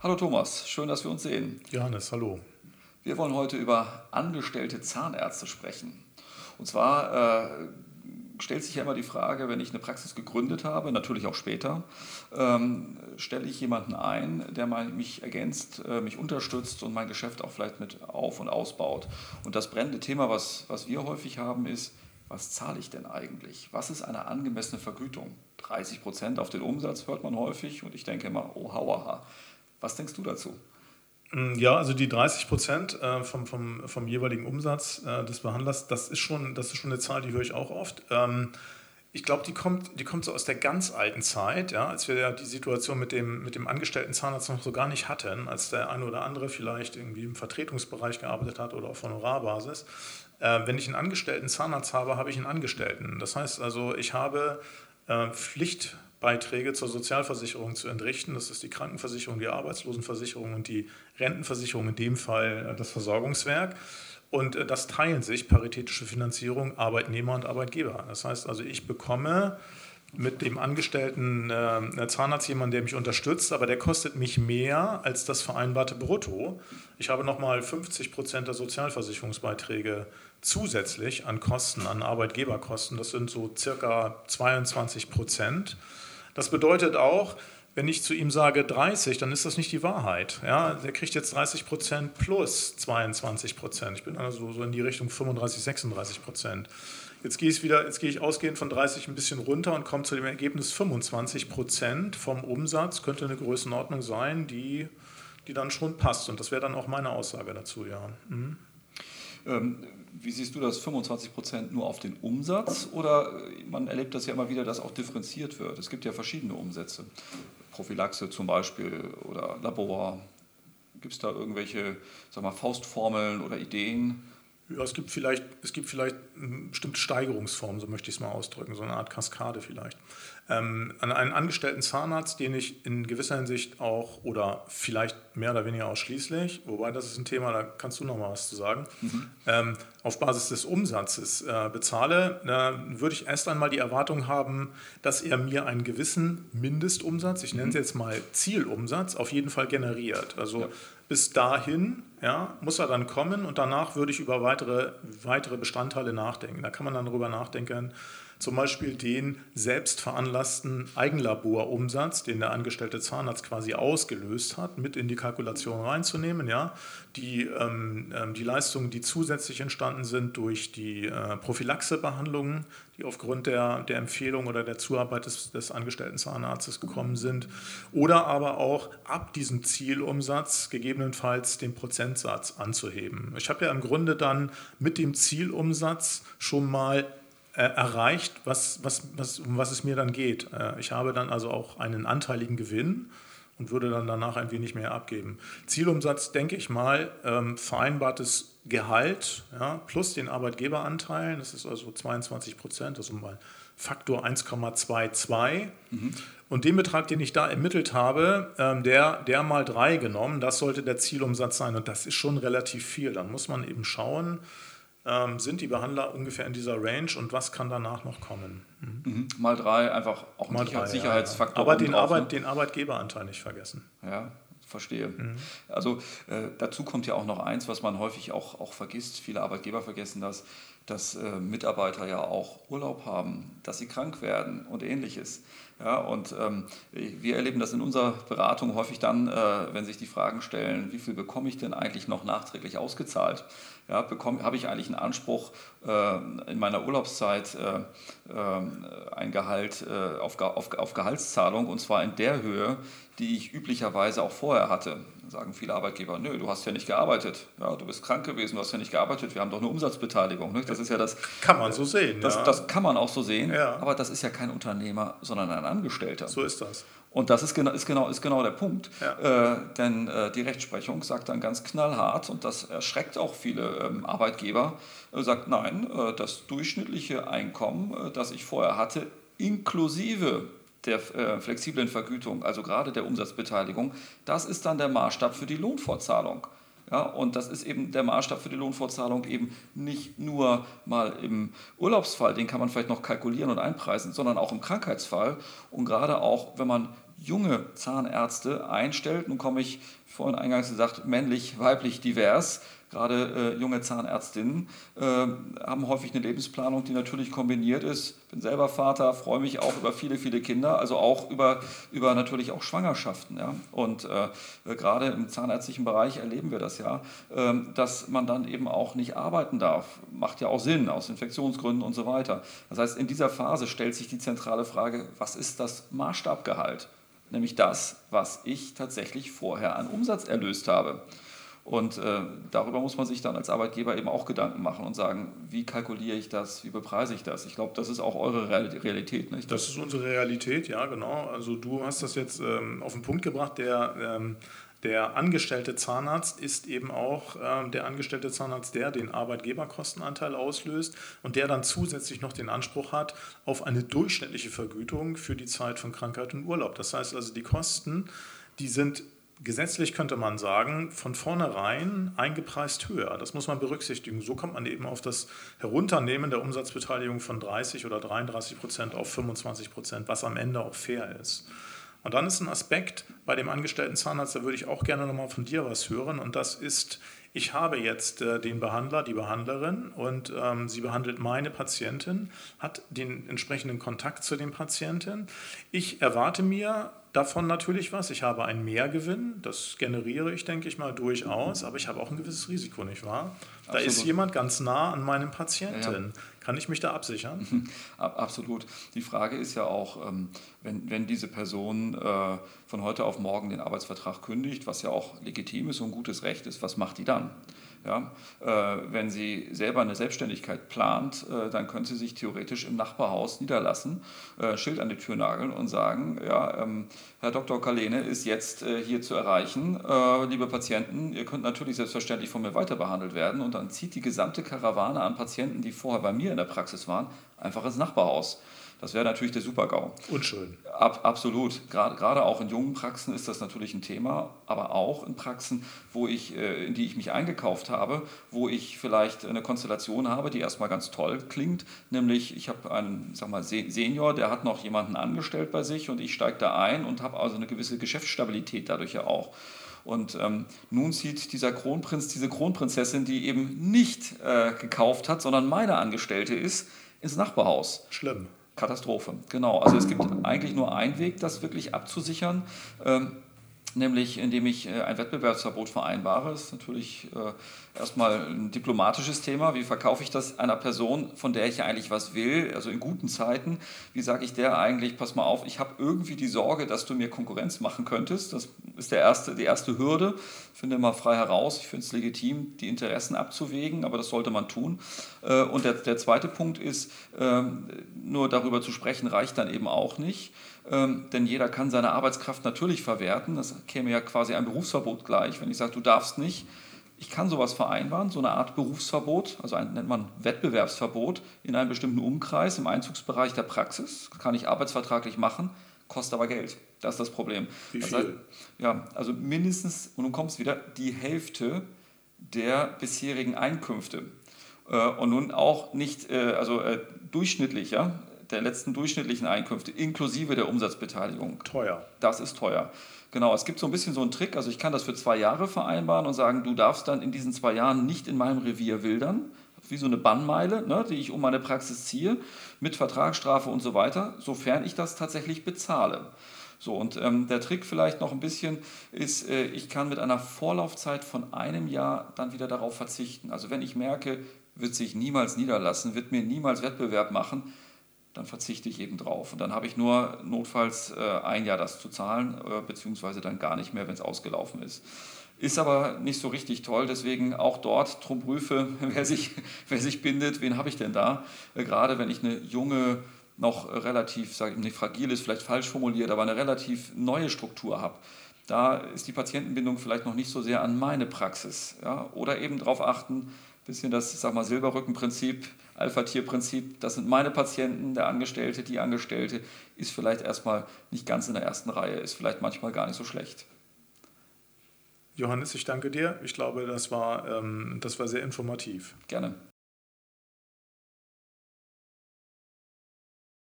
Hallo Thomas, schön, dass wir uns sehen. Johannes, hallo. Wir wollen heute über angestellte Zahnärzte sprechen. Und zwar äh, stellt sich ja immer die Frage, wenn ich eine Praxis gegründet habe, natürlich auch später, ähm, stelle ich jemanden ein, der mich ergänzt, äh, mich unterstützt und mein Geschäft auch vielleicht mit auf- und ausbaut. Und das brennende Thema, was, was wir häufig haben, ist, was zahle ich denn eigentlich? Was ist eine angemessene Vergütung? 30 Prozent auf den Umsatz hört man häufig und ich denke immer, oh, hauaha. Was denkst du dazu? Mm, ja, also die 30 Prozent äh, vom, vom, vom jeweiligen Umsatz äh, des Behandlers, das ist, schon, das ist schon eine Zahl, die höre ich auch oft. Ähm, ich glaube, die kommt, die kommt so aus der ganz alten Zeit, ja, als wir ja die Situation mit dem, mit dem angestellten Zahnarzt noch so gar nicht hatten, als der eine oder andere vielleicht irgendwie im Vertretungsbereich gearbeitet hat oder auf Honorarbasis. Äh, wenn ich einen angestellten Zahnarzt habe, habe ich einen Angestellten. Das heißt also, ich habe Pflicht Beiträge zur Sozialversicherung zu entrichten. Das ist die Krankenversicherung, die Arbeitslosenversicherung und die Rentenversicherung, in dem Fall äh, das Versorgungswerk. Und äh, das teilen sich paritätische Finanzierung Arbeitnehmer und Arbeitgeber. Das heißt also, ich bekomme mit dem angestellten äh, Zahnarzt jemanden, der mich unterstützt, aber der kostet mich mehr als das vereinbarte Brutto. Ich habe nochmal 50 Prozent der Sozialversicherungsbeiträge zusätzlich an Kosten, an Arbeitgeberkosten. Das sind so circa 22 Prozent. Das bedeutet auch, wenn ich zu ihm sage 30, dann ist das nicht die Wahrheit. Ja, der kriegt jetzt 30 Prozent plus 22 Prozent. Ich bin also so in die Richtung 35, 36 Prozent. Jetzt gehe ich wieder, jetzt gehe ich ausgehend von 30 ein bisschen runter und komme zu dem Ergebnis 25 Prozent vom Umsatz könnte eine Größenordnung sein, die, die dann schon passt. Und das wäre dann auch meine Aussage dazu, ja. Mhm. Ähm, wie siehst du das, 25 Prozent nur auf den Umsatz oder äh, man erlebt das ja immer wieder, dass auch differenziert wird? Es gibt ja verschiedene Umsätze. Prophylaxe zum Beispiel oder Labor. Gibt es da irgendwelche sag mal, Faustformeln oder Ideen? Ja, es gibt vielleicht, es gibt vielleicht bestimmte Steigerungsformen, so möchte ich es mal ausdrücken, so eine Art Kaskade vielleicht. Ähm, an einen angestellten Zahnarzt, den ich in gewisser Hinsicht auch oder vielleicht mehr oder weniger ausschließlich, wobei das ist ein Thema, da kannst du noch mal was zu sagen, mhm. ähm, auf Basis des Umsatzes äh, bezahle, äh, würde ich erst einmal die Erwartung haben, dass er mir einen gewissen Mindestumsatz, ich nenne es mhm. jetzt mal Zielumsatz, auf jeden Fall generiert. Also ja bis dahin ja, muss er dann kommen und danach würde ich über weitere, weitere Bestandteile nachdenken. Da kann man dann darüber nachdenken, zum Beispiel den selbst veranlassten Eigenlaborumsatz, den der angestellte Zahnarzt quasi ausgelöst hat, mit in die Kalkulation reinzunehmen. Ja? Die, ähm, ähm, die Leistungen, die zusätzlich entstanden sind durch die äh, Prophylaxebehandlungen, die aufgrund der, der Empfehlung oder der Zuarbeit des, des angestellten Zahnarztes gekommen sind. Oder aber auch ab diesem Zielumsatz gegebenenfalls den Prozentsatz anzuheben. Ich habe ja im Grunde dann mit dem Zielumsatz schon mal äh, erreicht, was, was, was, um was es mir dann geht. Äh, ich habe dann also auch einen anteiligen Gewinn und würde dann danach ein wenig mehr abgeben. Zielumsatz, denke ich mal, ähm, vereinbartes Gehalt ja, plus den Arbeitgeberanteilen, das ist also 22 Prozent, also mal Faktor 1,22. Mhm. Und den Betrag, den ich da ermittelt habe, ähm, der, der mal drei genommen, das sollte der Zielumsatz sein. Und das ist schon relativ viel. Dann muss man eben schauen, ähm, sind die Behandler ungefähr in dieser Range und was kann danach noch kommen? Mhm. Mhm. Mal drei, einfach auch ein Sicher drei, Sicherheitsfaktor. Ja, ja. Aber den, drauf, Arbeit, ne? den Arbeitgeberanteil nicht vergessen. Ja, verstehe. Mhm. Also äh, dazu kommt ja auch noch eins, was man häufig auch, auch vergisst. Viele Arbeitgeber vergessen das, dass äh, Mitarbeiter ja auch Urlaub haben, dass sie krank werden und ähnliches. Ja, und ähm, wir erleben das in unserer Beratung häufig dann, äh, wenn sich die Fragen stellen, wie viel bekomme ich denn eigentlich noch nachträglich ausgezahlt? Ja, habe ich eigentlich einen Anspruch, äh, in meiner Urlaubszeit äh, äh, ein Gehalt äh, auf, auf, auf Gehaltszahlung und zwar in der Höhe, die ich üblicherweise auch vorher hatte sagen viele Arbeitgeber, nö, du hast ja nicht gearbeitet. Ja, du bist krank gewesen, du hast ja nicht gearbeitet, wir haben doch eine Umsatzbeteiligung. Nicht? Das ist ja das. Kann man so sehen. Das, ja. das kann man auch so sehen, ja. aber das ist ja kein Unternehmer, sondern ein Angestellter. So ist das. Und das ist genau, ist genau, ist genau der Punkt. Ja. Äh, denn äh, die Rechtsprechung sagt dann ganz knallhart, und das erschreckt auch viele ähm, Arbeitgeber, äh, sagt, nein, äh, das durchschnittliche Einkommen, äh, das ich vorher hatte, inklusive der äh, flexiblen Vergütung, also gerade der Umsatzbeteiligung, das ist dann der Maßstab für die Lohnfortzahlung. Ja, und das ist eben der Maßstab für die Lohnfortzahlung eben nicht nur mal im Urlaubsfall, den kann man vielleicht noch kalkulieren und einpreisen, sondern auch im Krankheitsfall und gerade auch, wenn man junge Zahnärzte einstellt. Nun komme ich vorhin eingangs gesagt, männlich, weiblich, divers gerade äh, junge Zahnärztinnen äh, haben häufig eine Lebensplanung, die natürlich kombiniert ist. Bin selber Vater, freue mich auch über viele, viele Kinder, also auch über, über natürlich auch Schwangerschaften. Ja? Und äh, gerade im zahnärztlichen Bereich erleben wir das ja, ähm, dass man dann eben auch nicht arbeiten darf. Macht ja auch Sinn aus Infektionsgründen und so weiter. Das heißt, in dieser Phase stellt sich die zentrale Frage, was ist das Maßstabgehalt? Nämlich das, was ich tatsächlich vorher an Umsatz erlöst habe. Und äh, darüber muss man sich dann als Arbeitgeber eben auch Gedanken machen und sagen, wie kalkuliere ich das, wie bepreise ich das? Ich glaube, das ist auch eure Realität. Nicht? Das ist unsere Realität, ja, genau. Also du hast das jetzt ähm, auf den Punkt gebracht, der, ähm, der angestellte Zahnarzt ist eben auch ähm, der angestellte Zahnarzt, der den Arbeitgeberkostenanteil auslöst und der dann zusätzlich noch den Anspruch hat auf eine durchschnittliche Vergütung für die Zeit von Krankheit und Urlaub. Das heißt also, die Kosten, die sind gesetzlich könnte man sagen, von vornherein eingepreist höher. Das muss man berücksichtigen. So kommt man eben auf das Herunternehmen der Umsatzbeteiligung von 30 oder 33 Prozent auf 25 Prozent, was am Ende auch fair ist. Und dann ist ein Aspekt bei dem angestellten Zahnarzt, da würde ich auch gerne nochmal von dir was hören. Und das ist, ich habe jetzt äh, den Behandler, die Behandlerin und ähm, sie behandelt meine Patientin, hat den entsprechenden Kontakt zu den Patienten. Ich erwarte mir davon natürlich was. Ich habe einen Mehrgewinn, das generiere ich, denke ich mal, durchaus, aber ich habe auch ein gewisses Risiko, nicht wahr? Da Absolut. ist jemand ganz nah an meinem Patienten. Ja. Kann ich mich da absichern? Absolut. Die Frage ist ja auch, ähm, wenn, wenn diese Person äh, von heute auf morgen den Arbeitsvertrag kündigt, was ja auch legitim ist und gutes Recht ist, was macht die dann? Ja, äh, wenn sie selber eine Selbstständigkeit plant, äh, dann könnte sie sich theoretisch im Nachbarhaus niederlassen, äh, Schild an die Tür nageln und sagen, ja, ähm, Herr Dr. Kalene ist jetzt äh, hier zu erreichen. Äh, liebe Patienten, ihr könnt natürlich selbstverständlich von mir weiter behandelt werden und dann zieht die gesamte Karawane an Patienten, die vorher bei mir in der Praxis waren, einfach ins Nachbarhaus. Das wäre natürlich der Super-GAU. Unschön. Ab, absolut. Gerade, gerade auch in jungen Praxen ist das natürlich ein Thema, aber auch in Praxen, wo ich, äh, in die ich mich eingekauft habe, wo ich vielleicht eine Konstellation habe, die erstmal ganz toll klingt, nämlich ich habe einen sag mal, Senior, der hat noch jemanden angestellt bei sich und ich steige da ein und habe also eine gewisse Geschäftsstabilität dadurch ja auch. Und ähm, nun zieht dieser Kronprinz, diese Kronprinzessin, die eben nicht äh, gekauft hat, sondern meine Angestellte ist, ins Nachbarhaus. Schlimm. Katastrophe, genau. Also es gibt eigentlich nur einen Weg, das wirklich abzusichern. Ähm, nämlich indem ich äh, ein Wettbewerbsverbot vereinbare. Das ist natürlich äh, erstmal ein diplomatisches Thema. Wie verkaufe ich das einer Person, von der ich ja eigentlich was will, also in guten Zeiten? Wie sage ich der eigentlich, pass mal auf, ich habe irgendwie die Sorge, dass du mir Konkurrenz machen könntest. Das ist der erste, die erste Hürde. Ich finde mal frei heraus, ich finde es legitim, die Interessen abzuwägen, aber das sollte man tun. Äh, und der, der zweite Punkt ist, ähm, nur darüber zu sprechen reicht dann eben auch nicht ähm, denn jeder kann seine Arbeitskraft natürlich verwerten. Das käme ja quasi ein Berufsverbot gleich, wenn ich sage, du darfst nicht. Ich kann sowas vereinbaren, so eine Art Berufsverbot, also ein, nennt man Wettbewerbsverbot in einem bestimmten Umkreis im Einzugsbereich der Praxis. Kann ich arbeitsvertraglich machen, kostet aber Geld. Das ist das Problem. Wie viel? Das heißt, ja, also mindestens, und du kommst wieder, die Hälfte der bisherigen Einkünfte. Äh, und nun auch nicht, äh, also äh, durchschnittlich, ja, der letzten durchschnittlichen Einkünfte inklusive der Umsatzbeteiligung. Teuer. Das ist teuer. Genau, es gibt so ein bisschen so einen Trick, also ich kann das für zwei Jahre vereinbaren und sagen, du darfst dann in diesen zwei Jahren nicht in meinem Revier wildern, wie so eine Bannmeile, ne, die ich um meine Praxis ziehe, mit Vertragsstrafe und so weiter, sofern ich das tatsächlich bezahle. So, und ähm, der Trick vielleicht noch ein bisschen ist, äh, ich kann mit einer Vorlaufzeit von einem Jahr dann wieder darauf verzichten. Also wenn ich merke, wird sich niemals niederlassen, wird mir niemals Wettbewerb machen, dann verzichte ich eben drauf. Und dann habe ich nur notfalls äh, ein Jahr das zu zahlen, äh, beziehungsweise dann gar nicht mehr, wenn es ausgelaufen ist. Ist aber nicht so richtig toll, deswegen auch dort drum prüfe, wer sich, wer sich bindet, wen habe ich denn da? Äh, gerade wenn ich eine junge, noch relativ, sage ich nicht fragil ist, vielleicht falsch formuliert, aber eine relativ neue Struktur habe. Da ist die Patientenbindung vielleicht noch nicht so sehr an meine Praxis. Ja? Oder eben darauf achten, bisschen das, sag mal, Silberrückenprinzip, Alpha-Tier-Prinzip, das sind meine Patienten, der Angestellte, die Angestellte, ist vielleicht erstmal nicht ganz in der ersten Reihe, ist vielleicht manchmal gar nicht so schlecht. Johannes, ich danke dir. Ich glaube, das war, ähm, das war sehr informativ. Gerne.